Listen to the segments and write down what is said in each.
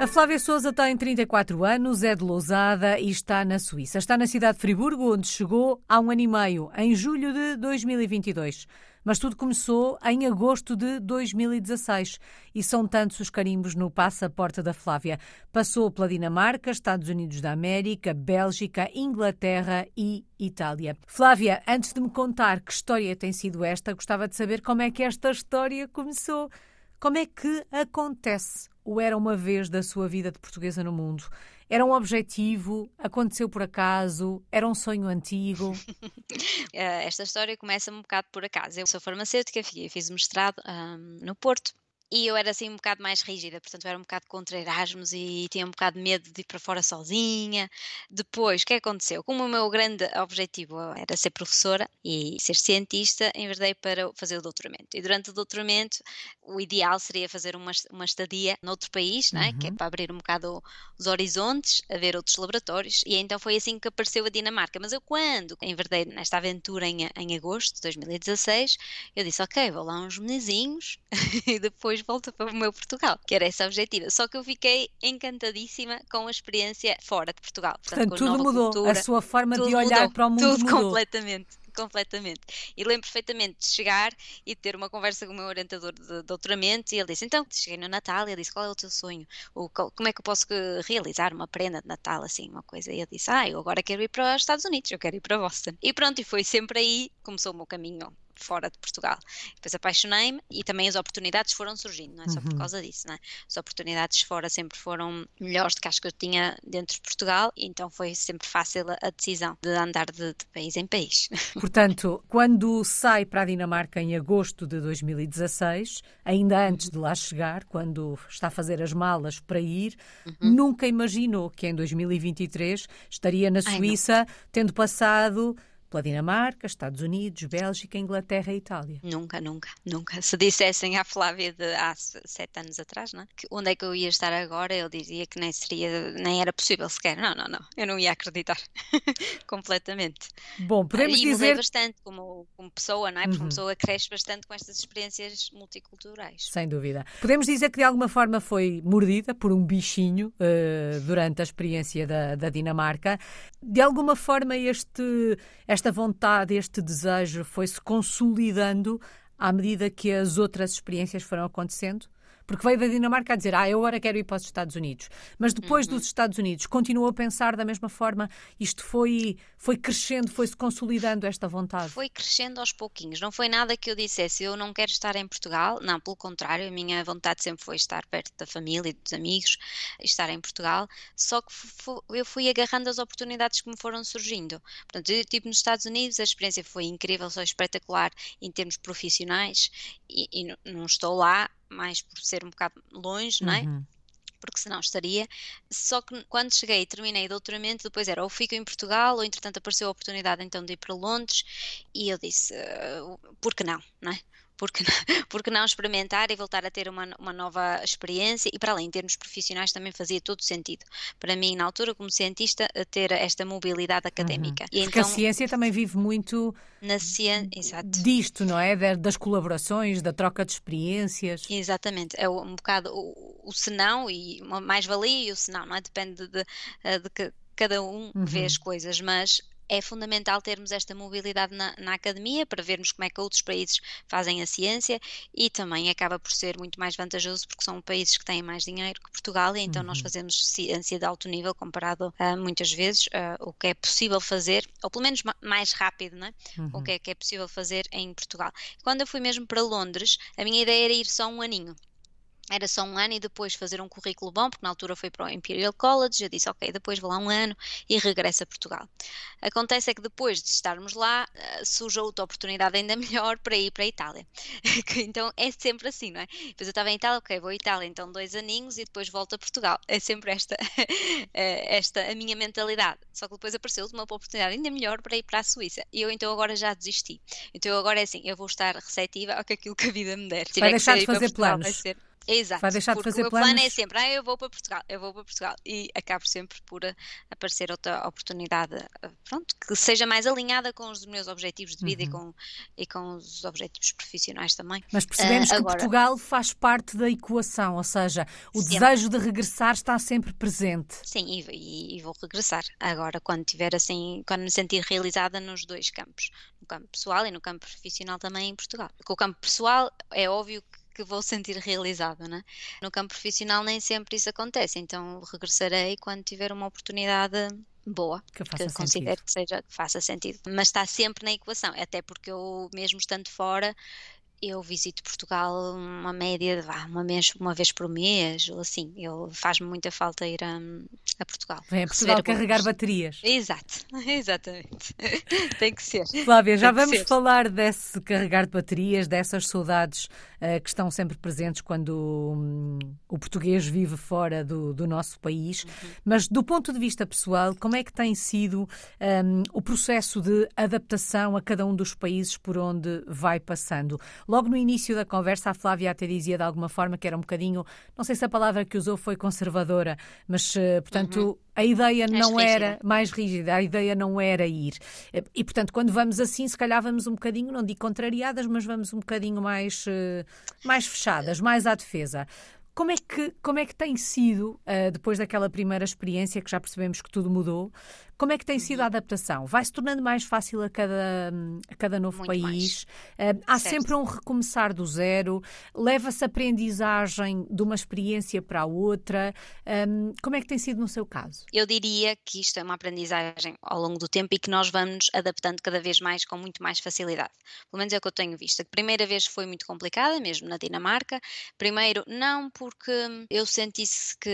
A Flávia Souza tem 34 anos, é de Lousada e está na Suíça. Está na cidade de Friburgo, onde chegou há um ano e meio, em julho de 2022. Mas tudo começou em agosto de 2016 e são tantos os carimbos no passaporte da Flávia. Passou pela Dinamarca, Estados Unidos da América, Bélgica, Inglaterra e Itália. Flávia, antes de me contar que história tem sido esta, gostava de saber como é que esta história começou. Como é que acontece o Era uma Vez da sua vida de portuguesa no mundo? Era um objetivo? Aconteceu por acaso? Era um sonho antigo? Eh, esta história começa um bocado por acaso. Eu sou farmacêutica, fiz mestrado um, no Porto e eu era assim um bocado mais rígida, portanto eu era um bocado contra Erasmus e tinha um bocado de medo de ir para fora sozinha. Depois, o que aconteceu? Como o meu grande objetivo era ser professora e ser cientista, enverdei para fazer o doutoramento. E durante o doutoramento, o ideal seria fazer uma, uma estadia noutro país, né? Uhum. que é uhum. para abrir um bocado os horizontes, a ver outros laboratórios. E então foi assim que apareceu a Dinamarca. Mas eu, quando enverdei nesta aventura em, em agosto de 2016, eu disse: Ok, vou lá uns menezinhos e depois volta para o meu Portugal, que era esse objetivo. Só que eu fiquei encantadíssima com a experiência fora de Portugal. Portanto, Portanto tudo mudou. Cultura, a sua forma de olhar mudou, para o mundo tudo mudou. completamente completamente. E lembro perfeitamente de chegar e ter uma conversa com o meu orientador de doutoramento e ele disse, então, cheguei no Natal e ele disse, qual é o teu sonho? O, como é que eu posso realizar uma prenda de Natal, assim, uma coisa? E eu disse, ah, eu agora quero ir para os Estados Unidos, eu quero ir para Boston. E pronto, e foi sempre aí, começou o meu caminho fora de Portugal. Depois apaixonei-me e também as oportunidades foram surgindo, não é só por uhum. causa disso, não é? As oportunidades fora sempre foram melhores do que as que eu tinha dentro de Portugal, então foi sempre fácil a decisão de andar de, de país em país. Portanto, quando sai para a Dinamarca em agosto de 2016, ainda antes de lá chegar, quando está a fazer as malas para ir, uhum. nunca imaginou que em 2023 estaria na Suíça, Ai, tendo passado pela Dinamarca, Estados Unidos, Bélgica, Inglaterra e Itália. Nunca, nunca, nunca. Se dissessem à Flávia de há sete anos atrás, não é? que onde é que eu ia estar agora, eu dizia que nem seria, nem era possível sequer. Não, não, não. Eu não ia acreditar completamente. Bom, podemos e dizer. bastante como, como pessoa, não é? Porque uhum. uma pessoa cresce bastante com estas experiências multiculturais. Sem dúvida. Podemos dizer que de alguma forma foi mordida por um bichinho uh, durante a experiência da, da Dinamarca. De alguma forma, este esta vontade, este desejo foi-se consolidando à medida que as outras experiências foram acontecendo? Porque veio da Dinamarca a dizer, ah, eu agora quero ir para os Estados Unidos. Mas depois uhum. dos Estados Unidos, continuou a pensar da mesma forma? Isto foi, foi crescendo, foi-se consolidando esta vontade? Foi crescendo aos pouquinhos. Não foi nada que eu dissesse, eu não quero estar em Portugal. Não, pelo contrário, a minha vontade sempre foi estar perto da família e dos amigos, estar em Portugal. Só que eu fui agarrando as oportunidades que me foram surgindo. Portanto, eu estive nos Estados Unidos, a experiência foi incrível, foi espetacular em termos profissionais e, e não estou lá mais por ser um bocado longe, não é? Uhum porque senão estaria. Só que quando cheguei e terminei o doutoramento, depois era ou fico em Portugal, ou entretanto apareceu a oportunidade então de ir para Londres, e eu disse, uh, por que não, não é? Porque, porque não experimentar e voltar a ter uma, uma nova experiência e para além, em termos profissionais também fazia todo sentido para mim na altura como cientista ter esta mobilidade uhum. académica. Uhum. E porque então, a ciência também vive muito na ciência, exato. disto, não é? Das colaborações, da troca de experiências. Exatamente, é um bocado o, o senão e mais valia e o senão, não é? Depende de, de, de que cada um uhum. vê as coisas, mas é fundamental termos esta mobilidade na, na, academia para vermos como é que outros países fazem a ciência e também acaba por ser muito mais vantajoso porque são países que têm mais dinheiro que Portugal e então uhum. nós fazemos ciência de alto nível comparado a muitas vezes o que é possível fazer, ou pelo menos mais rápido, né? Uhum. o que é que é possível fazer em Portugal. Quando eu fui mesmo para Londres, a minha ideia era ir só um aninho era só um ano e depois fazer um currículo bom, porque na altura foi para o Imperial College, eu disse, ok, depois vou lá um ano e regresso a Portugal. Acontece é que depois de estarmos lá, eh, surge outra oportunidade ainda melhor para ir para a Itália. então é sempre assim, não é? Depois eu estava em Itália, ok, vou à Itália, então dois aninhos e depois volto a Portugal. É sempre esta, eh, esta a minha mentalidade. Só que depois apareceu uma oportunidade ainda melhor para ir para a Suíça. E eu então agora já desisti. Então agora é assim, eu vou estar receptiva ao que aquilo que a vida me der. Vai deixar de fazer planos Exato. Vai deixar de fazer o planos. plano é sempre, ah, eu vou para Portugal, eu vou para Portugal. E acabo sempre por uh, aparecer outra oportunidade, uh, pronto, que seja mais alinhada com os meus objetivos de vida uhum. e, com, e com os objetivos profissionais também. Mas percebemos uh, que Portugal faz parte da equação, ou seja, o sempre. desejo de regressar está sempre presente. Sim, e, e, e vou regressar. Agora, quando tiver assim, quando me sentir realizada nos dois campos, no campo pessoal e no campo profissional também em Portugal. Com o campo pessoal é óbvio que vou sentir realizada, né? No campo profissional nem sempre isso acontece, então regressarei quando tiver uma oportunidade boa, que, que considero que seja que faça sentido. Mas está sempre na equação, até porque eu mesmo estando fora eu visito Portugal uma média de uma vez, uma vez por mês, ou assim. Faz-me muita falta ir a, a Portugal. Vem a Portugal carregar baterias. Exato, exatamente. Tem que ser. Flávia, já vamos ser. falar desse carregar de baterias, dessas saudades uh, que estão sempre presentes quando um, o português vive fora do, do nosso país. Uhum. Mas do ponto de vista pessoal, como é que tem sido um, o processo de adaptação a cada um dos países por onde vai passando? Logo no início da conversa, a Flávia até dizia de alguma forma que era um bocadinho, não sei se a palavra que usou foi conservadora, mas, eh, portanto, uhum. a ideia mais não rígida. era mais rígida, a ideia não era ir. E, portanto, quando vamos assim, se calhar vamos um bocadinho, não digo contrariadas, mas vamos um bocadinho mais, eh, mais fechadas, mais à defesa. Como é que, como é que tem sido, depois daquela primeira experiência, que já percebemos que tudo mudou, como é que tem sido a uhum. adaptação? Vai se tornando mais fácil a cada, a cada novo Muito país? Uh, há certo. sempre um recomeçar do zero? Leva-se aprendizagem de uma experiência para a outra? Um, como é que tem sido no seu caso? Eu diria que isto é uma aprendizagem ao longo do tempo e que nós vamos adaptando cada vez mais com muito mais facilidade. Pelo menos é o que eu tenho visto. A primeira vez foi muito complicada, mesmo na Dinamarca. Primeiro, não porque eu sentisse que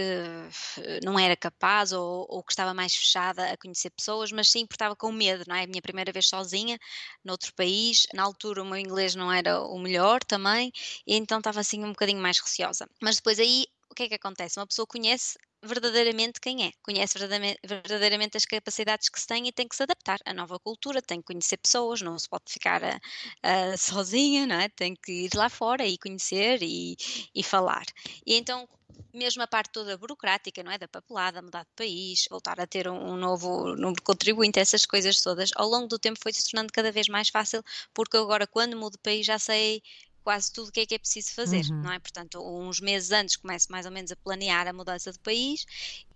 eh, não era capaz ou, ou que estava mais fechada a conhecer conhecer pessoas, mas sim porque estava com medo, não é? A minha primeira vez sozinha, noutro país, na altura o meu inglês não era o melhor também, e então estava assim um bocadinho mais receosa. Mas depois aí, o que é que acontece? Uma pessoa conhece verdadeiramente quem é, conhece verdadeiramente, as capacidades que se tem e tem que se adaptar à nova cultura, tem que conhecer pessoas, não se pode ficar uh, sozinha, não é? tem que ir lá fora e conhecer e, e falar. E então mesmo a parte toda burocrática, não é? Da papelada, mudar de país, voltar a ter um, um novo número de contribuinte, essas coisas todas, ao longo do tempo foi se tornando cada vez mais fácil, porque agora, quando mudo de país, já sei quase tudo o que é que é preciso fazer, uhum. não é? Portanto, uns meses antes começo mais ou menos a planear a mudança de país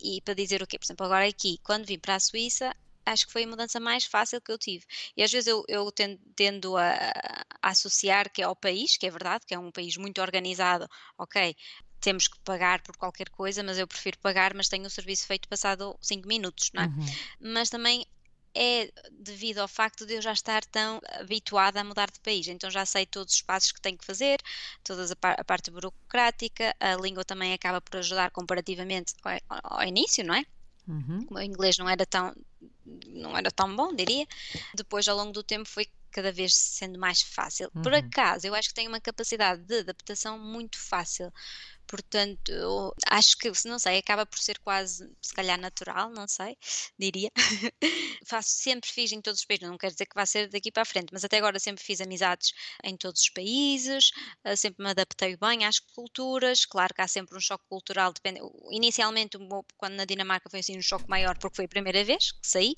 e para dizer o quê? Por exemplo, agora aqui, quando vim para a Suíça, acho que foi a mudança mais fácil que eu tive. E às vezes eu, eu tendo, tendo a, a, associar que é ao país, que é verdade, que é um país muito organizado, ok, temos que pagar por qualquer coisa, mas eu prefiro pagar, mas tenho o serviço feito passado 5 minutos, não é? Uhum. Mas também é devido ao facto de eu já estar tão habituada a mudar de país, então já sei todos os passos que tenho que fazer, toda a, par a parte burocrática, a língua também acaba por ajudar comparativamente ao, ao início, não é? Uhum. O meu inglês não era tão não era tão bom, diria. Depois, ao longo do tempo, foi cada vez sendo mais fácil. Uhum. Por acaso, eu acho que tenho uma capacidade de adaptação muito fácil. Portanto, acho que, não sei, acaba por ser quase, se calhar, natural, não sei, diria. Faço, sempre fiz em todos os países, não quero dizer que vá ser daqui para a frente, mas até agora sempre fiz amizades em todos os países, eh, sempre me adaptei bem às culturas. Claro que há sempre um choque cultural, depende. Inicialmente, quando na Dinamarca foi assim um choque maior, porque foi a primeira vez que saí,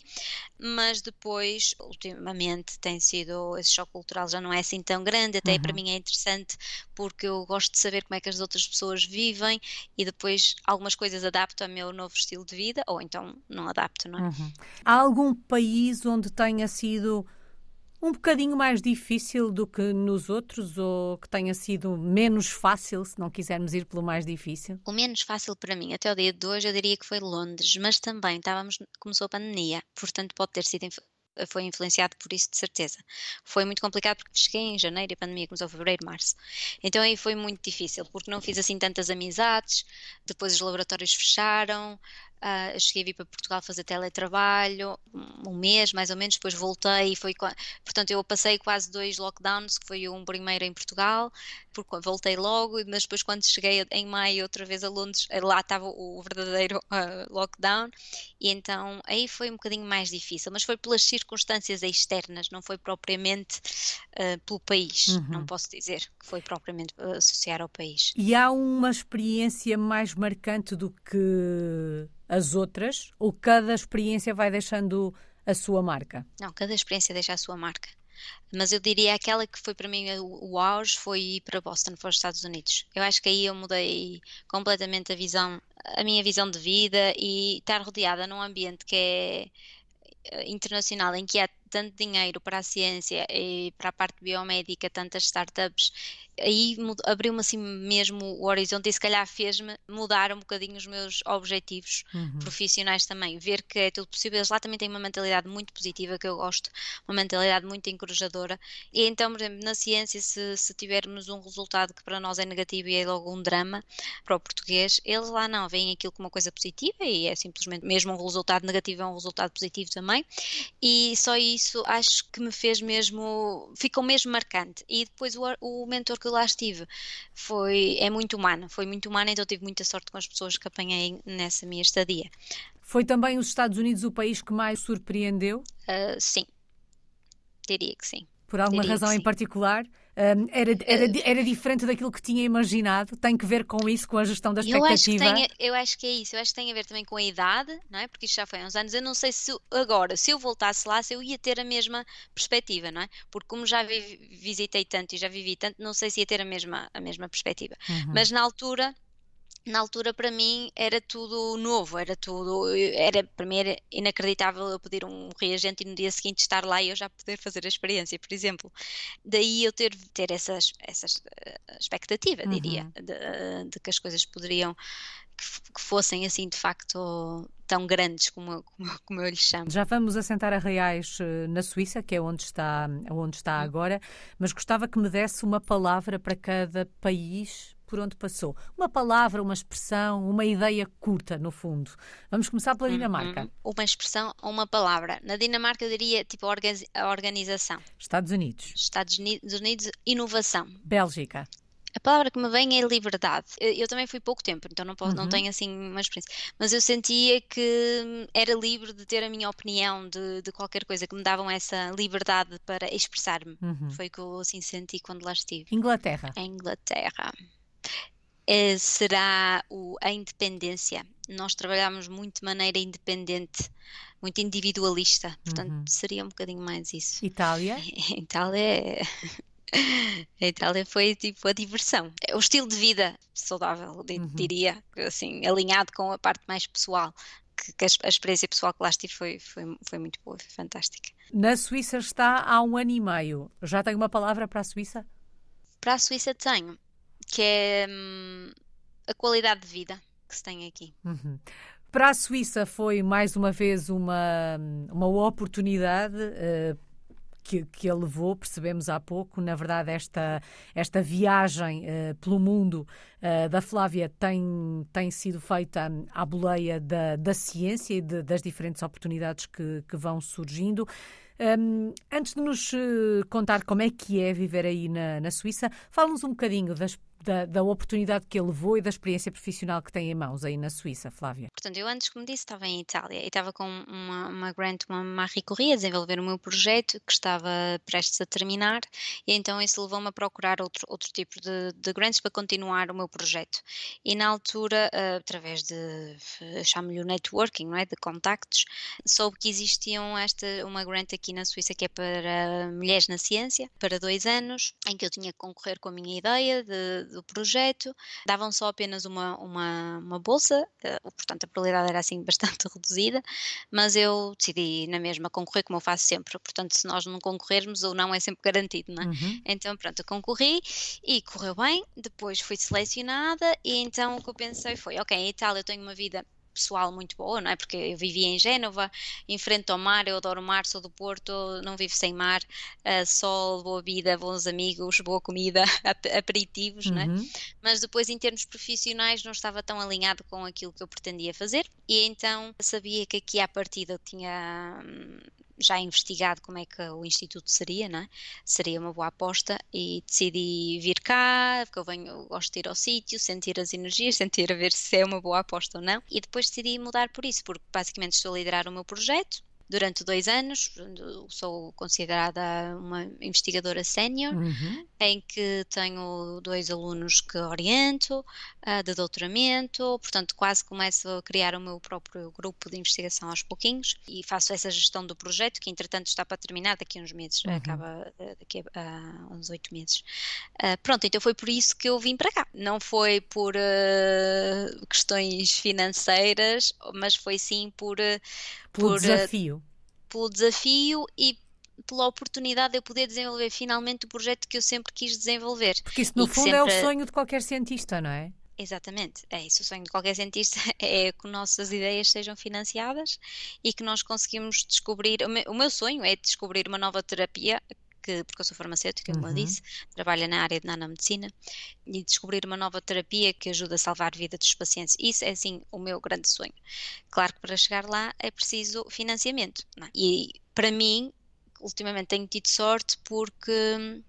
mas depois, ultimamente, tem sido esse choque cultural já não é assim tão grande, até uhum. para mim é interessante porque eu gosto de saber como é que as outras pessoas pessoas vivem e depois algumas coisas adapto ao meu novo estilo de vida ou então não adapto, não é? Uhum. Há algum país onde tenha sido um bocadinho mais difícil do que nos outros ou que tenha sido menos fácil, se não quisermos ir pelo mais difícil? O menos fácil para mim, até o dia de hoje, eu diria que foi Londres, mas também estávamos, começou a pandemia, portanto pode ter sido foi influenciado por isso de certeza. Foi muito complicado porque cheguei em janeiro e a pandemia começou em fevereiro, março. Então aí foi muito difícil porque não fiz assim tantas amizades, depois os laboratórios fecharam, Uh, cheguei a vir para Portugal fazer teletrabalho, um mês mais ou menos, depois voltei e foi. Portanto, eu passei quase dois lockdowns, que foi um primeiro em Portugal, porque voltei logo, mas depois quando cheguei em maio outra vez a Londres, lá estava o verdadeiro uh, lockdown, e então aí foi um bocadinho mais difícil, mas foi pelas circunstâncias externas, não foi propriamente uh, pelo país, uhum. não posso dizer que foi propriamente associar ao país. E há uma experiência mais marcante do que as outras? Ou cada experiência vai deixando a sua marca? Não, cada experiência deixa a sua marca. Mas eu diria aquela que foi para mim o, o auge foi ir para Boston, para os Estados Unidos. Eu acho que aí eu mudei completamente a visão, a minha visão de vida e estar rodeada num ambiente que é eh, internacional em que há tanto dinheiro para a ciência e para a parte biomédica, tantas startups aí abriu-me assim mesmo o horizonte e se calhar fez-me mudar um bocadinho os meus objetivos uhum. profissionais também, ver que é tudo possível. Eles lá também têm uma mentalidade muito positiva que eu gosto, uma mentalidade muito encorajadora. E então, por exemplo, na ciência, se, se tivermos um resultado que para nós é negativo e é logo um drama para o português, eles lá não veem aquilo como uma coisa positiva e é simplesmente mesmo um resultado negativo é um resultado positivo também. E só isso acho que me fez mesmo, ficou mesmo marcante. E depois o, o mentor que lá estive foi, é muito humana, foi muito humana, então tive muita sorte com as pessoas que apanhei nessa minha estadia. Foi também os Estados Unidos o país que mais surpreendeu? Uh, sim, diria que sim. Por alguma diria razão em particular? Um, era, era, uh, era diferente daquilo que tinha imaginado? Tem que ver com isso, com a gestão da expectativa? Eu acho, que tem, eu acho que é isso. Eu acho que tem a ver também com a idade, não é? Porque isto já foi há uns anos. Eu não sei se agora, se eu voltasse lá, se eu ia ter a mesma perspectiva, não é? Porque como já vi, visitei tanto e já vivi tanto, não sei se ia ter a mesma, a mesma perspectiva. Uhum. Mas na altura na altura para mim era tudo novo, era tudo, era para mim era inacreditável eu pedir um reagente e no dia seguinte estar lá e eu já poder fazer a experiência, por exemplo. Daí eu ter, ter essas, essas eh, expectativa, uhum. diria, de, de, que as coisas poderiam que, que, fossem assim de facto tão grandes como, como, como eu lhes chamo. Já vamos assentar a Reais eh, na Suíça, que é onde está, onde está uhum. agora, mas gostava que me desse uma palavra para cada país por onde passou. Uma palavra, uma expressão, uma ideia curta, no fundo. Vamos começar pela Dinamarca. Uhum. Uma expressão ou uma palavra. Na Dinamarca eu diria tipo a organização. Estados Unidos. Estados Unidos, inovação. Bélgica. A palavra que me vem é liberdade. Eu, eu também fui pouco tempo, então não, posso, uhum. não tenho assim uma experiência. Mas eu sentia que era livre de ter a minha opinião de, de qualquer coisa, que me davam essa liberdade para expressar-me. Uhum. Foi o que eu assim senti quando lá estive. Inglaterra. A Inglaterra. Eh, será o, a independência. Nós trabalhamos muito de maneira independente, muito individualista, portanto uhum. seria um bocadinho mais isso. Itália? Itália é... A Itália foi tipo a diversão. O estilo de vida saudável, uhum. diria, assim, alinhado com a parte mais pessoal. Que, que a, experiência pessoal que lá estive foi, foi, foi muito boa, foi fantástica. Na Suíça está há um ano e meio. Já tem uma palavra para a Suíça? Para a Suíça tenho que é hum, a qualidade de vida que se tem aqui. Uhum. Para a Suíça foi mais uma vez uma, uma oportunidade. Uh, que, que ele levou, percebemos há pouco. Na verdade, esta, esta viagem uh, pelo mundo uh, da Flávia tem, tem sido feita à boleia da, da ciência e de, das diferentes oportunidades que, que vão surgindo. Um, antes de nos contar como é que é viver aí na, na Suíça, fala-nos um bocadinho das da, da, oportunidade que ele levou e da experiência profissional que tem em mãos aí na Suíça, Flávia? Portanto, eu antes, como disse, estava em Itália e estava com uma, uma grant, uma Marie Curie, a desenvolver o meu projeto que estava prestes a terminar e então isso levou-me a procurar outro, outro tipo de, de grants para continuar o meu projeto. E na altura, uh, através de, chamo-lhe o networking, não é? de contactos, soube que existiam esta, uma grant aqui na Suíça que é para mulheres na ciência, para dois anos, em que eu tinha que concorrer com a minha ideia de do projeto, davam só apenas uma, uma, uma bolsa, portanto a probabilidade era assim bastante reduzida, mas eu decidi na mesma concorrer como eu faço sempre, portanto se nós não concorrermos ou não é sempre garantido, não é? Uhum. Então pronto, eu concorri e correu bem, depois fui selecionada e então o que eu pensei foi, ok, em Itália eu tenho uma vida pessoal muito boa, não é? Porque eu vivia em Génova, em frente ao mar, eu adoro o mar, sou do Porto, não vivo sem mar, uh, sol, boa vida, bons amigos, boa comida, aperitivos, uhum. não é? Uhum. Mas depois, em termos profissionais, não estava tão alinhado com aquilo que eu pretendia fazer e então sabia que aqui à partida eu tinha hum, já investigado como é que o Instituto seria, não é? Seria uma boa aposta e decidi vir cá, porque eu venho, gosto de ir ao sítio, sentir as energias, sentir a ver se é uma boa aposta ou não. E depois decidi mudar por isso, porque basicamente estou a liderar o meu projeto, durante dois anos. Sou considerada uma investigadora sénior, uhum. em que tenho dois alunos que oriento, uh, de doutoramento, portanto, quase começo a criar o meu próprio grupo de investigação aos pouquinhos e faço essa gestão do projeto, que entretanto está para terminar daqui a uns meses, uhum. acaba ah, daqui a uh, uns oito meses. Uh, pronto, então foi por isso que eu vim para cá. Não foi por questões financeiras, mas foi sim por pelo por, desafio. Pelo desafio e pela oportunidade de eu poder desenvolver finalmente o projeto que eu sempre quis desenvolver. Porque isso, no fundo, sempre... é o sonho de qualquer cientista, não é? Exatamente, é isso. O sonho de qualquer cientista é que nossas ideias sejam financiadas e que nós conseguimos descobrir. O meu sonho é descobrir uma nova terapia que, porque eu sou farmacêutica, como uhum. eu disse, trabalho na área de nanomedicina, e descobrir uma nova terapia que ajuda a salvar a vida dos pacientes. Isso é, assim, o meu grande sonho. Claro que para chegar lá é preciso financiamento. É? E, para mim, ultimamente tenho tido sorte porque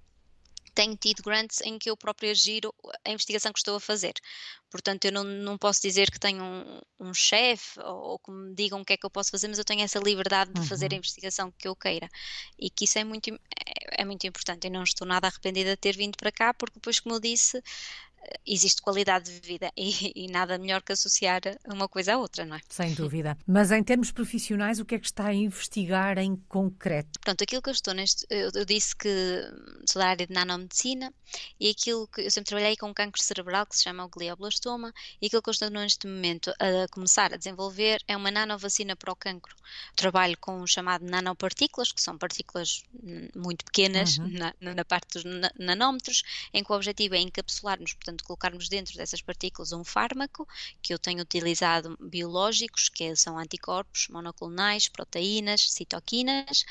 tenho tido grants em que eu própria giro a investigação que estou a fazer. Portanto, eu não, não posso dizer que tenho um, um chefe ou, ou, que me digam o que é que eu posso fazer, mas eu tenho essa liberdade de uhum. fazer a investigação que eu queira. E que isso é muito, é, é muito importante. Eu não estou nada arrependida de ter vindo para cá, porque depois, como eu disse, existe qualidade de vida e, e, nada melhor que associar uma coisa à outra, não é? Sem dúvida. Mas em termos profissionais, o que é que está a investigar em concreto? Pronto, aquilo que eu estou neste. Eu, eu disse que sou da área de nanomedicina e aquilo que eu sempre trabalhei com câncer cerebral que se chama o glioblastoma e aquilo que eu estou neste momento a começar a desenvolver é uma nanovacina para o cancro. Trabalho com o chamado nanopartículas, que são partículas muito pequenas uhum. na, na, parte dos nanómetros, em que o objetivo é encapsularmos, portanto, portanto, colocarmos dentro dessas partículas um fármaco, que eu tenho utilizado biológicos, que são anticorpos monoclonais, proteínas, citoquinas,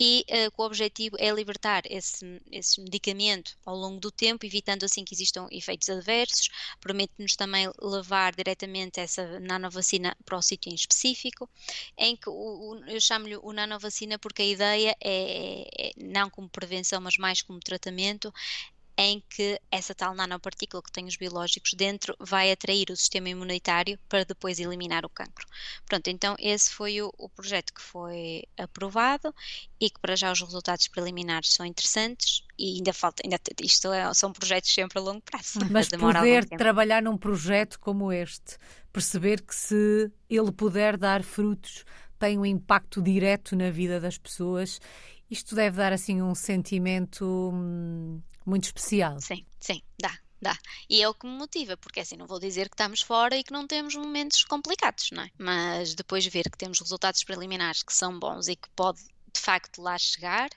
e uh, o objetivo é libertar esse, esse medicamento ao longo do tempo, evitando assim que existam efeitos adversos, permite-nos também levar diretamente essa nanovacina para o sítio em específico, em que o, o, eu chamo-lhe o nanovacina porque a ideia é, é, não como prevenção, mas mais como tratamento, em que essa tal nanopartícula que tem os biológicos dentro vai atrair o sistema imunitário para depois eliminar o cancro. Pronto, então esse foi o, o projeto que foi aprovado e que para já os resultados preliminares são interessantes e ainda falta, ainda, isto é, são projetos sempre a longo prazo. Mas poder trabalhar num projeto como este, perceber que se ele puder dar frutos, tem um impacto direto na vida das pessoas, isto deve dar assim um sentimento hum, muito especial. Sim, sim, dá, dá. E é o que me motiva, porque assim, não vou dizer que estamos fora e que não temos momentos complicados, não é? Mas depois ver que temos resultados preliminares que são bons e que pode de facto lá chegar,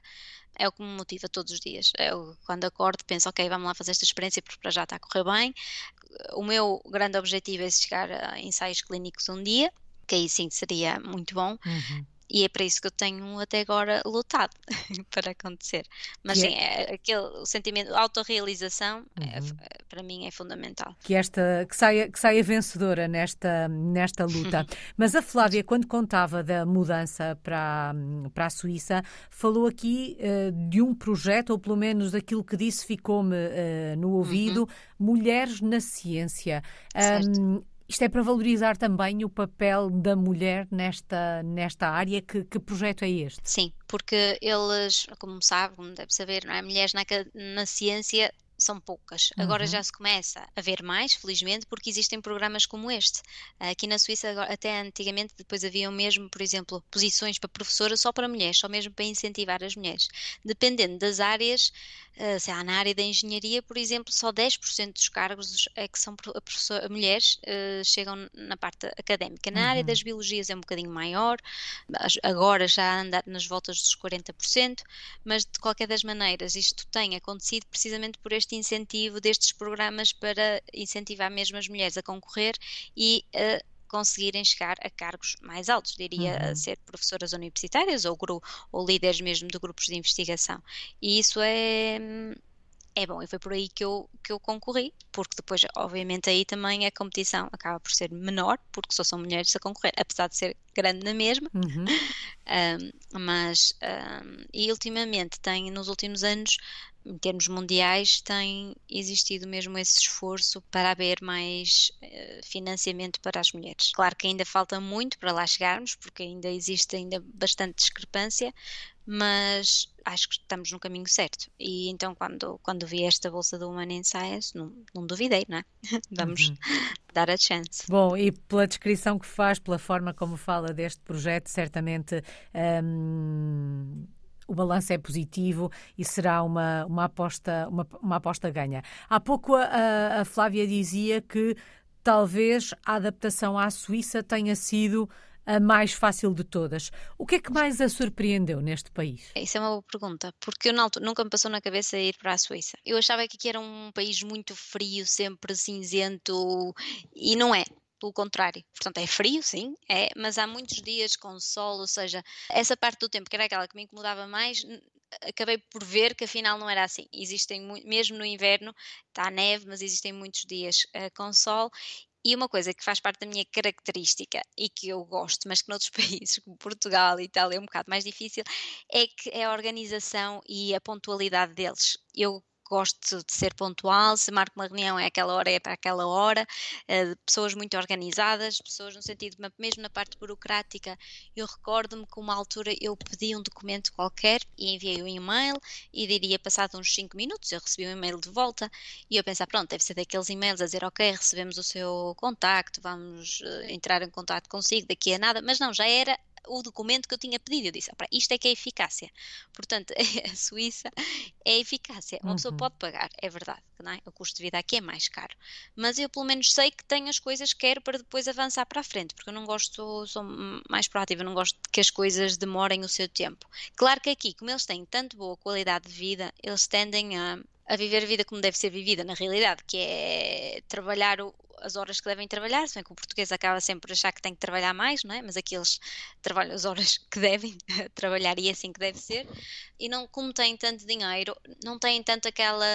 é o que me motiva todos os dias. Eu, quando acordo, penso, ok, vamos lá fazer esta experiência porque para já está a correr bem. O meu grande objetivo é chegar a ensaios clínicos um dia, que aí sim seria muito bom. Uhum e é para isso que eu tenho até agora lutado para acontecer. Mas sim, é... aquele, o sentimento, a autorrealização, é uhum. é, para mim é fundamental. Que, esta, que, saia, que saia vencedora nesta, nesta luta. Mas a Flávia, quando contava da mudança para, para a Suíça, falou aqui uh, de um projeto, ou pelo menos daquilo que disse ficou-me uh, no ouvido, uhum. Mulheres na Ciência. Um, isto é para valorizar também o papel da mulher nesta, nesta área. Que, que projeto é este? Sim, porque eles, como sabe, como deve saber, não é? mulheres na, na ciência são poucas. Agora uhum. já se começa a ver mais, felizmente, porque existem programas como este. Aqui na Suíça, até antigamente, depois haviam mesmo, por exemplo, posições para professora só para mulheres, só mesmo para incentivar as mulheres. Dependendo das áreas, uh, se há na área da engenharia, por exemplo, só 10% dos cargos é que são mulheres uh, chegam na parte académica. Na uhum. área das biologias é um bocadinho maior, agora já anda nas voltas dos 40%, mas de qualquer das maneiras isto tem acontecido precisamente por este incentivo destes programas para incentivar mesmo as mulheres a concorrer e a conseguirem chegar a cargos mais altos, diria uhum. ser professoras universitárias ou, ou líderes mesmo de grupos de investigação. E isso é é bom, e foi por aí que eu, que eu concorri, porque depois, obviamente, aí também a competição acaba por ser menor, porque só são mulheres a concorrer, apesar de ser grande na mesma. Uhum. Um, mas, um, e ultimamente tem, nos últimos anos, em termos mundiais, tem existido mesmo esse esforço para haver mais uh, financiamento para as mulheres. Claro que ainda falta muito para lá chegarmos, porque ainda existe ainda bastante discrepância, mas acho que estamos no caminho certo. E então, quando, quando vi esta bolsa do Human in Science, não, não duvidei, não é? Vamos uhum. dar a chance. Bom, e pela descrição que faz, pela forma como fala deste projeto, certamente. Hum, o balanço é positivo e será uma, uma, aposta, uma, uma aposta ganha. Há pouco a, a Flávia dizia que talvez a adaptação à Suíça tenha sido a mais fácil de todas. O que é que mais a surpreendeu neste país? Isso é uma boa pergunta, porque eu nunca me passou na cabeça ir para a Suíça. Eu achava que aqui era um país muito frio, sempre cinzento, e não é pelo contrário. Portanto, é frio, sim, é, mas há muitos dias com sol, ou seja, essa parte do tempo que era aquela que me incomodava mais, acabei por ver que afinal não era assim. Existem, mesmo no inverno, está neve, mas existem muitos dias uh, com sol e uma coisa que faz parte da minha característica e que eu gosto, mas que noutros países, como Portugal e Itália, é um bocado mais difícil, é que é a organização e a pontualidade deles. Eu gosto de ser pontual, se marco uma reunião é aquela hora, é para aquela hora, uh, pessoas muito organizadas, pessoas no sentido, mesmo na parte burocrática, eu recordo-me que uma altura eu pedi um documento qualquer e enviei um e-mail e diria passado uns 5 minutos eu recebi um e-mail de volta e eu pensava, pronto, deve ser daqueles e-mails a dizer, ok, recebemos o seu contacto, vamos uh, entrar em contato consigo daqui a nada, mas não, já era o documento que eu tinha pedido. Eu disse, isto é que é eficácia. Portanto, a Suíça é eficácia. Uma uhum. pessoa pode pagar, é verdade, não é? O custo de vida aqui é mais caro. Mas eu pelo menos sei que tenho as coisas que quero para depois avançar para a frente, porque eu não gosto, sou mais proativa, não gosto que as coisas demorem o seu tempo. Claro que aqui, como eles têm tanto boa qualidade de vida, eles tendem a a viver a vida como deve ser vivida na realidade, que é trabalhar o, as horas que devem trabalhar, se bem que o português acaba sempre por achar que tem que trabalhar mais, não é? Mas aqui eles trabalham as horas que devem trabalhar e é assim que deve ser. E não, como têm tanto dinheiro, não têm tanto aquela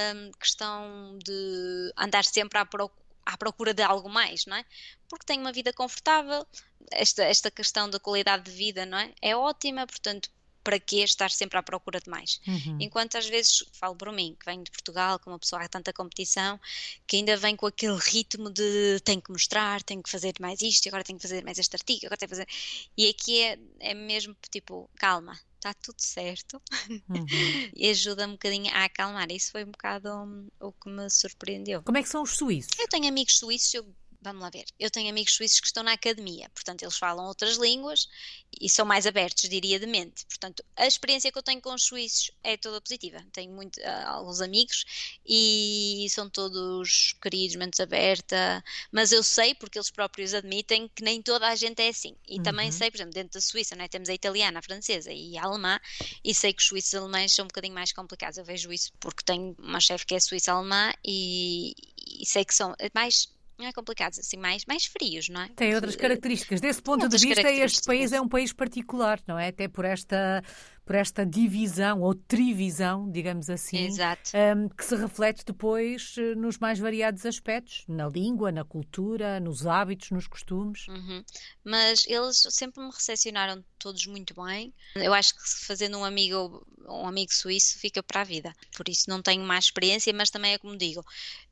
questão de andar sempre à procura à procura de algo mais, não é? Porque tem uma vida confortável, esta, esta questão da qualidade de vida, não é? É ótima, portanto, para que estar sempre à procura de mais? Uhum. Enquanto às vezes, falo por mim, que venho de Portugal, com uma pessoa há tanta competição, que ainda vem com aquele ritmo de tenho que mostrar, tenho que fazer mais isto, agora tenho que fazer mais este artigo, agora tenho que fazer. E aqui é, é mesmo tipo, calma, está tudo certo uhum. e ajuda um bocadinho a acalmar. Isso foi um bocado um, o que me surpreendeu. Como é que são os suíços? Eu tenho amigos suíços, eu vamos lá ver, eu tenho amigos suíços que estão na academia, portanto eles falam outras línguas e são mais abertos, diria de mente. Portanto, a experiência que eu tenho com os suíços é toda positiva. Tenho muito, uh, alguns amigos e são todos queridos, mente aberta, mas eu sei, porque eles próprios admitem, que nem toda a gente é assim. E uhum. também sei, por exemplo, dentro da Suíça, é? temos a italiana, a francesa e a alemã, e sei que os suíços alemães são um bocadinho mais complicados. Eu vejo isso porque tenho uma chefe que é suíça alemã e, e sei que são mais não é complicado, assim, mais, mais frios, não é? Tem outras características. Desse ponto de vista, este país é um país particular, não é? Até por esta por esta divisão ou trivisão, digamos assim, um, que se reflete depois eh, nos mais variados aspectos, na língua, na cultura, nos hábitos, nos costumes. Uhum. Mas eles sempre me recepcionaram todos muito bem. Eu acho que fazendo um amigo um amigo suíço fica para a vida. Por isso não tenho mais experiência, mas também é como digo,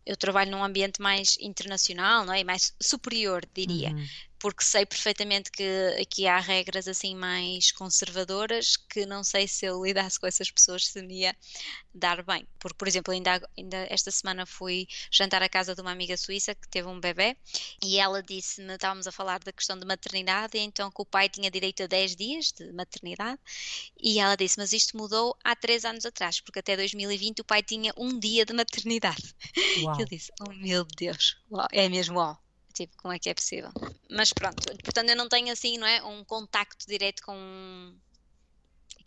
eu trabalho num ambiente mais internacional, não é? mais superior, diria. Uhum porque sei perfeitamente que aqui há regras assim mais conservadoras que não sei se eu lidasse com essas pessoas se me ia dar bem. Porque, por exemplo, ainda, ainda esta semana fui jantar à casa de uma amiga suíça que teve um bebê e ela disse-me, estávamos a falar da questão de maternidade, então que o pai tinha direito a 10 dias de maternidade e ela disse, mas isto mudou há 3 anos atrás, porque até 2020 o pai tinha um dia de maternidade. Uau. Eu disse, oh meu Deus, uau, é mesmo ó Tipo, como é que é possível? Mas pronto, portanto eu não tenho assim, não é? Um contacto direto com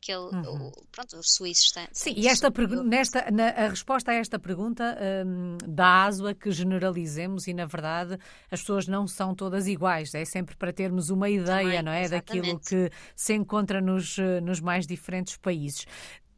aquele, uhum. o, pronto, os suíços têm. Sim, e esta nesta, na, a resposta a esta pergunta um, dá aso a que generalizemos e, na verdade, as pessoas não são todas iguais. É sempre para termos uma ideia, Também, não é? Exatamente. Daquilo que se encontra nos, eh, nos mais diferentes países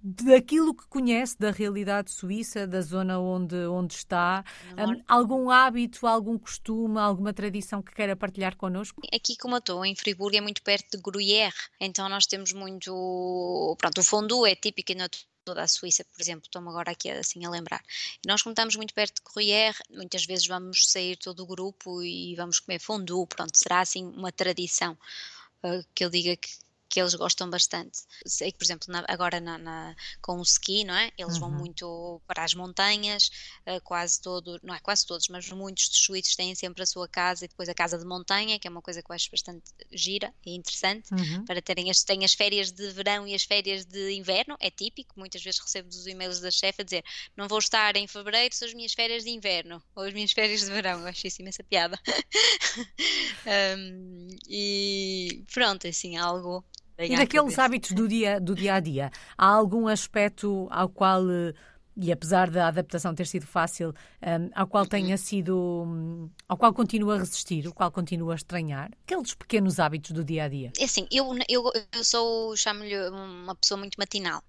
daquilo que conhece da realidade suíça, da zona onde, onde está, um, algum hábito, algum costume, alguma tradição que queira partilhar connosco? Aqui como eu estou, em Friburgo, é muito perto de Gruyère, então nós temos muito, pronto, o fondue é típico na toda a Suíça, por exemplo, estou-me agora aqui assim a lembrar. Nós como estamos muito perto de Gruyère, muitas vezes vamos sair todo o grupo e vamos comer fondue, pronto, será assim uma tradição uh, que eu diga que que eles gostam bastante. Sei que, por exemplo, na, agora na, na, com o ski, não é? Eles uhum. vão muito para as montanhas, uh, quase todo, não é quase todos, mas muitos dos suíços têm sempre a sua casa e depois a casa de montanha, que é uma coisa que eu acho bastante gira e interessante, uhum. para terem as, têm as férias de verão e as férias de inverno, é típico, muitas vezes recebo os e-mails da chefe a dizer não vou estar em fevereiro, são as minhas férias de inverno, ou as minhas férias de verão, eu acho isso imensa piada. um, e pronto, assim, algo e daqueles hábitos do dia, do dia a dia, há algum aspecto ao qual, e apesar da adaptação ter sido fácil, um, ao qual tenha sido, ao qual continua a resistir, o qual continua a estranhar? Aqueles pequenos hábitos do dia a dia. É assim, eu, eu, eu sou, chamo-lhe uma pessoa muito matinal.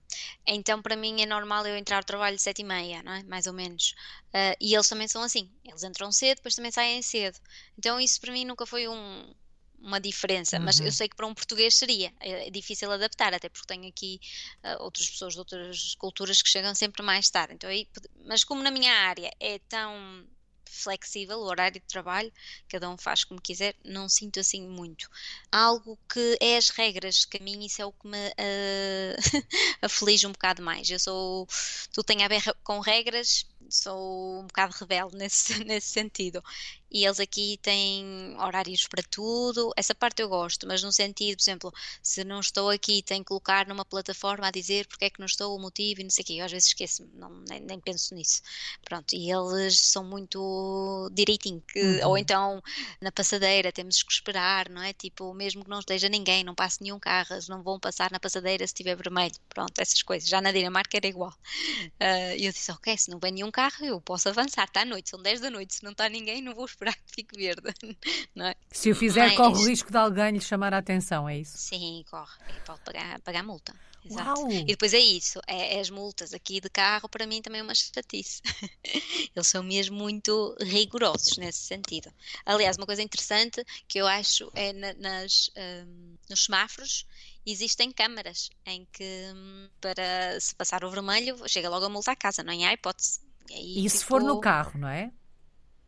Então, para mim, é normal eu entrar ao trabalho de sete e meia, não é? Mais ou menos. Uh, e eles também são assim. Eles entram cedo, depois também saem cedo. Então, isso para mim nunca foi um, uma diferença, uhum. mas eu uhum. sei que para um português seria é difícil adaptar, até porque tenho aqui uh, outras pessoas de outras culturas que chegam sempre mais tarde. Então, aí, mas como na minha área é tão flexível o horário de trabalho, cada um faz como quiser, não sinto assim muito. Algo que é as regras, que a mim isso é o que me uh, aflige um bocado mais. Eu sou, tu tem a ver com regras, sou um bocado rebelde nesse, nesse sentido. E eles aqui têm horários para tudo. Essa parte eu gosto, mas no sentido, por exemplo, se não estou aqui, tenho que colocar numa plataforma a dizer porque é que não estou, o motivo e não sei o quê. Eu às vezes esqueço, não, nem, nem, penso nisso. Pronto, e eles são muito direitinho. Que, uhum. Ou então na passadeira temos que esperar, não é? Tipo, mesmo que não esteja ninguém, não passe nenhum carro, eles não vão passar na passadeira se estiver vermelho. Pronto, essas coisas. Já na Dinamarca era igual. Uh, e eu disse, ok, se não vem nenhum carro, eu posso avançar. Está à noite, são 10 da noite. Se não está ninguém, não vou esperar fique verde. É? Se o fizer, Mas... corre o risco de alguém lhe chamar a atenção, é isso? Sim, corre. E pode pagar, pagar multa. Exato. Uau. E depois é isso, é, é, as multas aqui de carro para mim também é uma chatice. Eles são mesmo muito rigorosos nesse sentido. Aliás, uma coisa interessante que eu acho é na, nas, um, nos semáforos existem câmaras em que hum, para se passar o vermelho chega logo a multa à casa, não é? Há hipótese. E, e se for no carro, não é?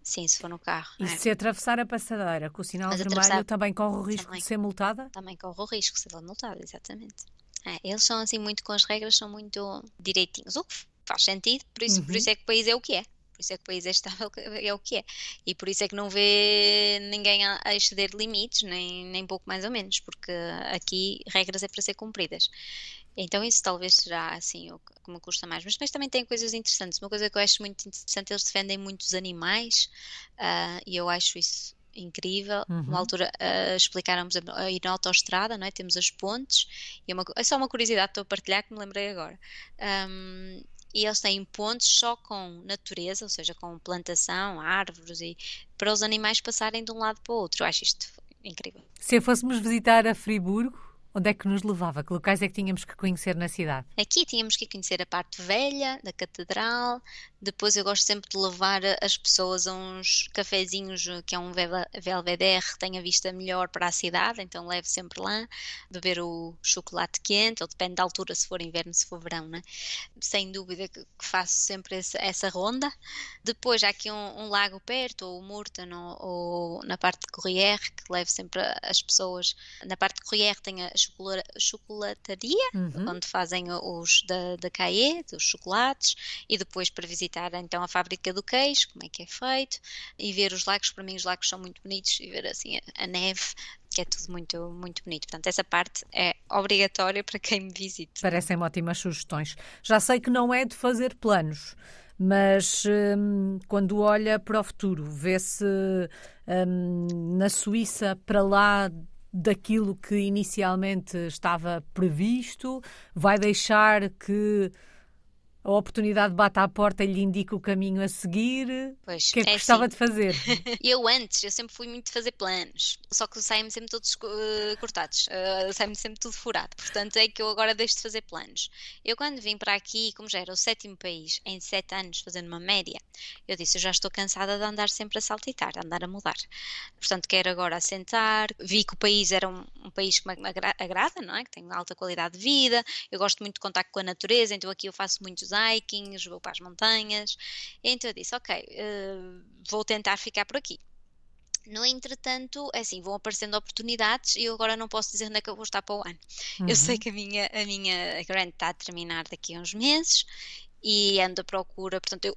Sim, se for no carro. E é. se atravessar a passadeira com o sinal Mas vermelho, atravessar... também corre o risco também, de ser multada? Também corre o risco de ser multada, exatamente. É, eles são assim muito com as regras, são muito direitinhos, o que faz sentido, por isso, uhum. por isso é que o país é o que é. Por isso é que o país é estável, é o que é. E por isso é que não vê ninguém a, a exceder limites, nem, nem pouco mais ou menos, porque aqui regras é para ser cumpridas. Então isso talvez será assim o que me custa mais. Mas depois também tem coisas interessantes. Uma coisa que eu acho muito interessante, eles defendem muitos animais uh, e eu acho isso incrível. Uhum. Uma altura uh, explicaram a ir na autoestrada, não é? Temos as pontes e é, uma, é só uma curiosidade que estou a partilhar que me lembrei agora. Um, e eles têm pontes só com natureza, ou seja, com plantação, árvores e para os animais passarem de um lado para o outro. Eu acho isto incrível. Se fôssemos visitar a Friburgo, Onde é que nos levava? Que locais é que tínhamos que conhecer na cidade? Aqui tínhamos que conhecer a parte velha da catedral. Depois eu gosto sempre de levar as pessoas a uns cafezinhos, que é um Belvedere, tem a vista melhor para a cidade, então levo sempre lá, beber o chocolate quente, ou depende da altura, se for inverno, se for verão, né? Sem dúvida que faço sempre essa, ronda. Depois há aqui um, um, lago perto, ou o Murten, ou, ou, na parte de Corriere, que levo sempre as pessoas. Na parte de Corriere tem a chocolataria, uhum. onde fazem os da, da Caê, dos chocolates, e depois para visitar então a fábrica do queijo, como é que é feito, e ver os lagos, para mim os lagos são muito bonitos, e ver assim a, a neve, que é tudo muito, muito bonito. Portanto, essa parte é obrigatória para quem me visite. Parecem ótimas sugestões. Já sei que não é de fazer planos, mas hum, quando olha para o futuro, vê-se hum, na Suíça para lá daquilo que inicialmente estava previsto? Vai deixar que a oportunidade bate à porta e lhe indica o caminho a seguir. Pois, o que é que é gostava assim. de fazer? eu antes, eu sempre fui muito de fazer planos, só que saem-me sempre todos uh, cortados, uh, saem-me sempre tudo furado. Portanto, é que eu agora deixo de fazer planos. Eu, quando vim para aqui, como já era o sétimo país em sete anos, fazendo uma média, eu disse: eu já estou cansada de andar sempre a saltitar, de andar a mudar. Portanto, quero agora assentar. Vi que o país era um, um país que me agrada, não é? Que tem alta qualidade de vida. Eu gosto muito de contato com a natureza, então aqui eu faço muitos hikings, vou para as montanhas. Então eu disse, ok, uh, vou tentar ficar por aqui. No entretanto, é assim, vão aparecendo oportunidades e eu agora não posso dizer onde é que eu vou estar para o ano. Uhum. Eu sei uhum. que a minha, a minha grant está a terminar daqui a uns meses e ando à procura, portanto, eu,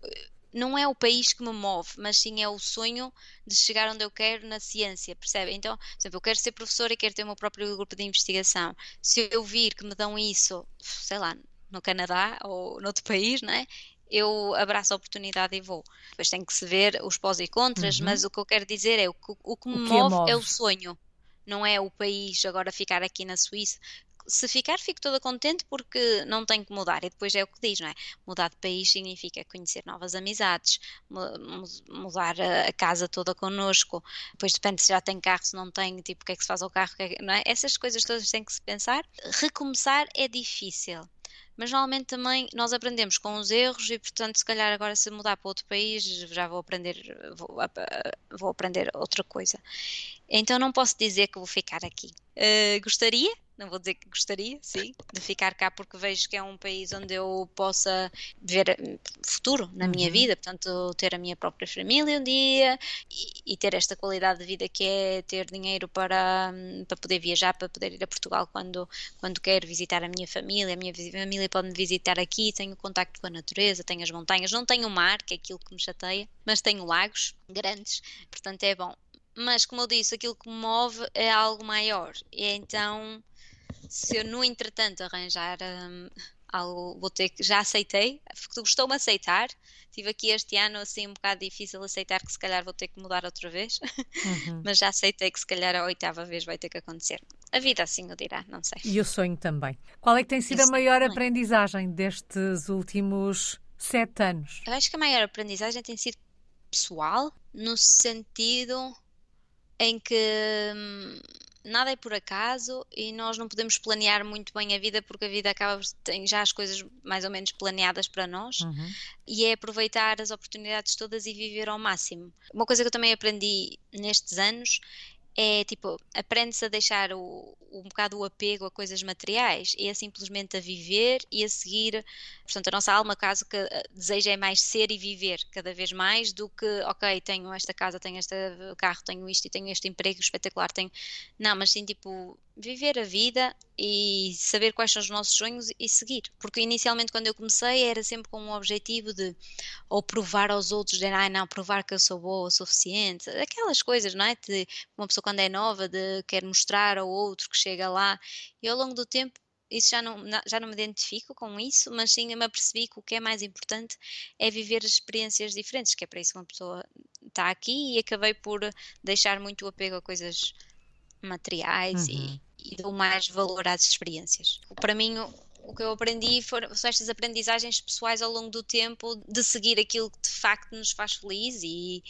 não é o país que me move, mas sim é o sonho de chegar onde eu quero na ciência, percebe? Então, por exemplo, eu quero ser professora e quero ter o meu próprio grupo de investigação. Se eu vir que me dão isso, sei lá, no Canadá ou noutro país, né? eu abraço a oportunidade e vou. Depois tem que se ver os pós e contras, uhum. mas o que eu quero dizer é o que, o que me o que move, move, é o sonho, não é o país agora ficar aqui na Suíça. Se ficar, fico toda contente porque não tenho que mudar. E depois é o que diz, não é? Mudar de país significa conhecer novas amizades, mudar a casa toda connosco. Depois depende se já tem carro, se não tem, tipo, o que é que se faz ao carro, é não é? Essas coisas todas têm que se pensar. Recomeçar é difícil mas normalmente também nós aprendemos com os erros e portanto se calhar agora se mudar para outro país já vou aprender vou, vou aprender outra coisa então não posso dizer que vou ficar aqui uh, gostaria não vou dizer que gostaria, sim, de ficar cá porque vejo que é um país onde eu possa ver hum, futuro na minha uhum. vida, portanto, ter a minha própria família um dia e, e, ter esta qualidade de vida que é ter dinheiro para, hum, para poder viajar, para poder ir a Portugal quando, quando quero visitar a minha família. A minha família pode me visitar aqui, tenho contacto com a natureza, tenho as montanhas, não tenho o mar, que é aquilo que me chateia, mas tenho lagos grandes, portanto é bom. Mas, como eu disse, aquilo que me move é algo maior. E então se eu, no entretanto, arranjar um, algo, vou ter que. Já aceitei, gostou-me aceitar. Tive aqui este ano assim um bocado difícil aceitar que se calhar vou ter que mudar outra vez, uhum. mas já aceitei que se calhar a oitava vez vai ter que acontecer. A vida assim o dirá, não sei. E o sonho também. Qual é que tem sido a maior também. aprendizagem destes últimos sete anos? Eu acho que a maior aprendizagem tem sido pessoal, no sentido em que hum, nada é por acaso e nós não podemos planear muito bem a vida porque a vida acaba tem já as coisas mais ou menos planeadas para nós uhum. e é aproveitar as oportunidades todas e viver ao máximo. Uma coisa que eu também aprendi nestes anos é tipo, aprende-se a deixar o, um bocado o apego a coisas materiais e é simplesmente a viver e a seguir. Portanto, a nossa alma, caso que eh, deseja, é mais ser e viver cada vez mais do que, ok, tenho esta casa, tenho este carro, tenho isto e tenho este emprego espetacular. Tenho... Não, mas sim, tipo, viver a vida e saber quais são os nossos sonhos e seguir. Porque inicialmente, quando eu comecei, era sempre com um objetivo de ou provar aos outros, de ah, não, provar que eu sou boa o suficiente, aquelas coisas, não é? De uma pessoa quando é nova, de quer mostrar ao outro que chega lá, e ao longo do tempo. Isso já não, já não me identifico com isso, mas sim me apercebi que o que é mais importante é viver experiências diferentes, que é para isso que uma pessoa está aqui e acabei por deixar muito o apego a coisas materiais uhum. e, e dou mais valor às experiências. Para mim, o, o que eu aprendi foram, são estas aprendizagens pessoais ao longo do tempo de seguir aquilo que de facto nos faz feliz e,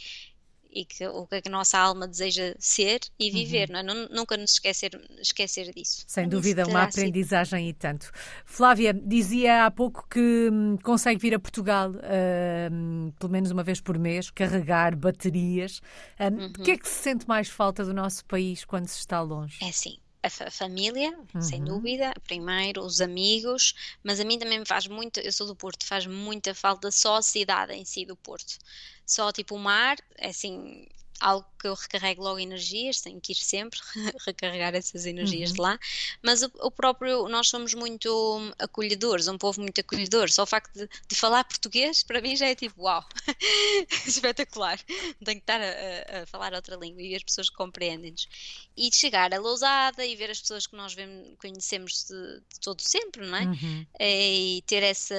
e que, o que a nossa alma deseja ser e viver, uhum. não é? Nunca nos esquecer, esquecer disso. Sem dúvida, uma aprendizagem sido. e tanto. Flávia, dizia há pouco que hum, consegue vir a Portugal uh, pelo menos uma vez por mês, carregar baterias. Um, uhum. De que é que se sente mais falta do nosso país quando se está longe? É sim, a, família, uhum. sem dúvida, primeiro, os amigos, mas a mim também me faz muito, eu sou do Porto, faz muita falta só a cidade em si do Porto. Só tipo o mar, é assim, algo que eu recarrego logo energias, tenho que ir sempre recarregar essas energias uhum. de lá, mas o, o, próprio, nós somos muito acolhedores, um povo muito acolhedor, só o facto de, de falar português para mim já é tipo uau, espetacular, não tenho que estar a, a, falar outra língua e as pessoas compreendem-nos. E de chegar a Lousada e ver as pessoas que nós vemos, conhecemos de, de todo sempre, não é? Uhum. E ter esse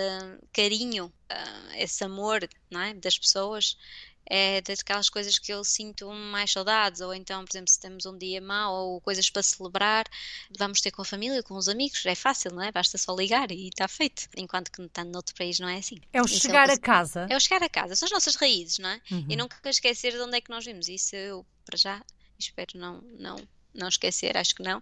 carinho, uh, esse amor não é? das pessoas é daquelas coisas que eu sinto mais saudades, ou então, por exemplo, se temos um dia mau ou coisas para celebrar, vamos ter com a família, com os amigos, é fácil, não é? Basta só ligar e está feito. Enquanto que estando noutro país não é assim. É o Isso chegar é o a casa. É o chegar a casa, são as nossas raízes, não é? Uhum. E nunca esquecer de onde é que nós vimos. Isso eu, para já, espero não, não não esquecer, acho que não,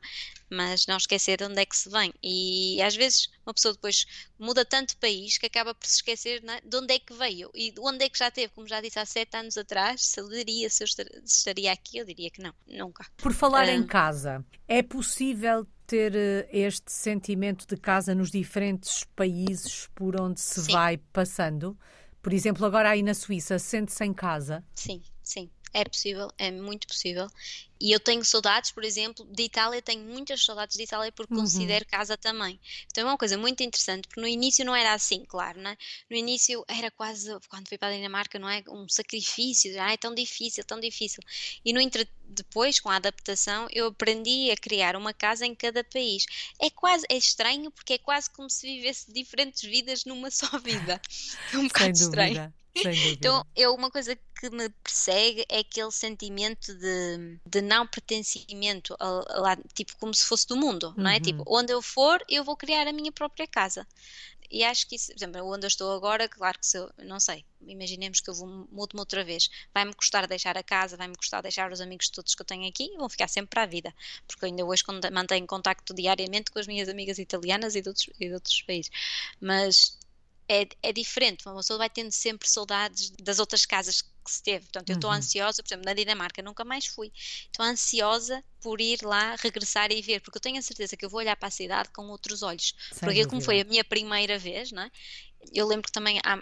mas não esquecer de onde é que se vem. E às vezes uma pessoa depois muda tanto de país que acaba por se esquecer né, de onde é que veio e de onde é que já teve, como já disse há sete anos atrás, se eu diria se eu estaria aqui, eu diria que não, nunca. Por falar em casa, é possível ter eh, este sentimento de casa nos diferentes países por onde se Sim. vai passando? Por exemplo, agora aí na Suíça, sente-se em casa? Sim, sim. É possível, é muito possível. E eu tenho saudades, por exemplo, de Itália, tenho muitas saudades de Itália porque uhum. considero casa também. Então é uma coisa muito interessante, porque no início não era assim, claro, né? No início era quase, quando fui para a Dinamarca, não é? Um sacrifício, ah, é tão difícil, tão difícil. E no entre, depois, com a adaptação, eu aprendi a criar uma casa em cada país. É quase, é estranho, porque é quase como se vivesse diferentes vidas numa só vida. É um bocado estranho. Então, eu, uma coisa que me persegue é aquele sentimento de, de não pertencimento, a, a, tipo, como se fosse do mundo, não é? Tipo, uhum. onde eu for, eu vou criar a minha própria casa. E acho que isso, por exemplo, onde eu estou agora, claro que se eu, não sei, imaginemos que eu vou mudo-me outra vez, vai-me custar deixar a casa, vai-me custar deixar os amigos todos que eu tenho aqui, vão ficar sempre para a vida, porque ainda hoje mantenho contacto diariamente com as minhas amigas italianas e de outros, e de outros países, mas é, é diferente, uma pessoa vai tendo sempre saudades das outras casas que se teve. Portanto, eu estou uhum. ansiosa, por exemplo, na Dinamarca nunca mais fui. Estou ansiosa por ir lá, regressar e ver, porque eu tenho a certeza que eu vou olhar para a cidade com outros olhos. Sem porque dúvida. como foi a minha primeira vez, não é? Eu lembro que também há,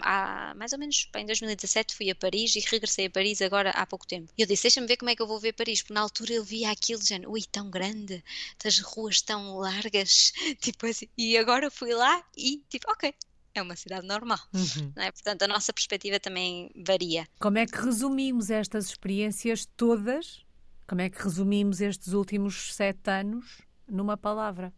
há, mais ou menos em 2017 fui a Paris e regressei a Paris agora há pouco tempo. E eu disse: deixa-me ver como é que eu vou ver Paris, porque na altura eu via aquilo, dizendo, ui, tão grande, as ruas tão largas, tipo assim. E agora fui lá e tipo, ok, é uma cidade normal. Uhum. É? Portanto, a nossa perspectiva também varia. Como é que resumimos estas experiências todas? Como é que resumimos estes últimos sete anos numa palavra?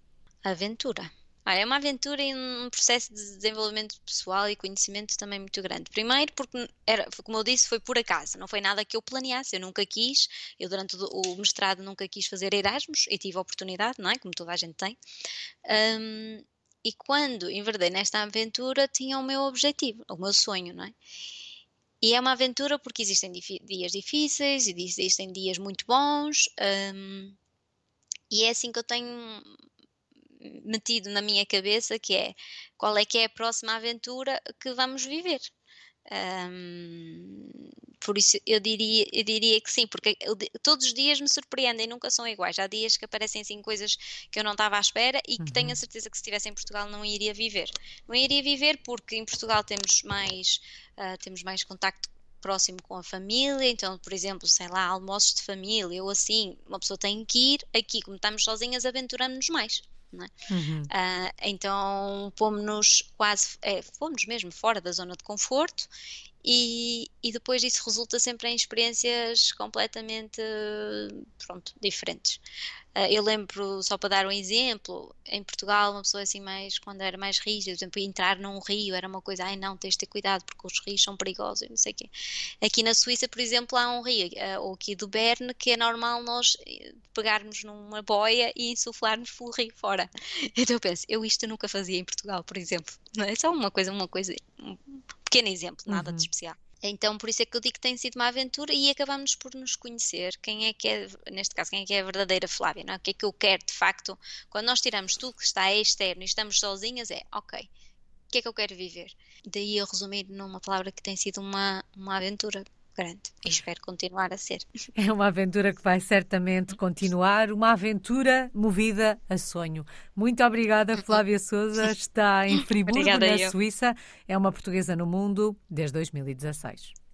Aventura. Ah, é uma aventura e um processo de desenvolvimento pessoal e conhecimento também muito grande. Primeiro, porque, era, como eu disse, foi por acaso, não foi nada que eu planeasse, eu nunca quis, eu durante o mestrado nunca quis fazer Erasmus e tive a oportunidade, não é? Como toda a gente tem. Um, e quando enverdei nesta aventura, tinha o meu objetivo, o meu sonho, não é? E é uma aventura porque existem dias difíceis, existem dias muito bons, um, e é assim que eu tenho metido na minha cabeça que é qual é que é a próxima aventura que vamos viver. Um, por isso eu diria, eu diria que sim, porque eu, todos os dias me surpreendem, nunca são iguais. Há dias que aparecem assim coisas que eu não estava à espera e que uhum. tenho a certeza que se estivesse em Portugal não iria viver. Não iria viver porque em Portugal temos mais, uh, temos mais contacto próximo com a família, então, por exemplo, sei lá, almoços de família ou assim, uma pessoa tem que ir, aqui, como estamos sozinhas, aventuramos-nos mais. É? Uhum. Uh, então pomos-nos quase, é, pomos mesmo fora da zona de conforto e, e depois isso resulta sempre em experiências completamente pronto, diferentes. Uh, eu lembro, só para dar um exemplo, em Portugal, uma pessoa assim mais, quando era mais rígida, por exemplo, entrar num rio era uma coisa, ai não, tens de ter cuidado porque os rios são perigosos e não sei o quê. Aqui na Suíça, por exemplo, há um rio, uh, ou aqui do Berne, que é normal nós eh, pegarmos numa boia e insuflarmos pelo rio fora. Então eu penso, eu isto nunca fazia em Portugal, por exemplo. Não é só uma coisa, uma coisa, um pequeno exemplo, nada uhum. de especial. Então, por isso é que eu digo que tem sido uma aventura e acabamos por nos conhecer. Quem é que é, neste caso, quem é que é a verdadeira Flávia, não é? O que é que eu quero, de facto, quando nós tiramos tudo que está externo e estamos sozinhas, é, ok, o que é que eu quero viver? Daí eu resumir numa palavra que tem sido uma, uma aventura grande e espero continuar a ser. É uma aventura que vai certamente continuar, uma aventura movida a sonho. Muito obrigada, Flávia Souza. Está em Friburgo, na Suíça. É uma portuguesa no mundo desde 2016.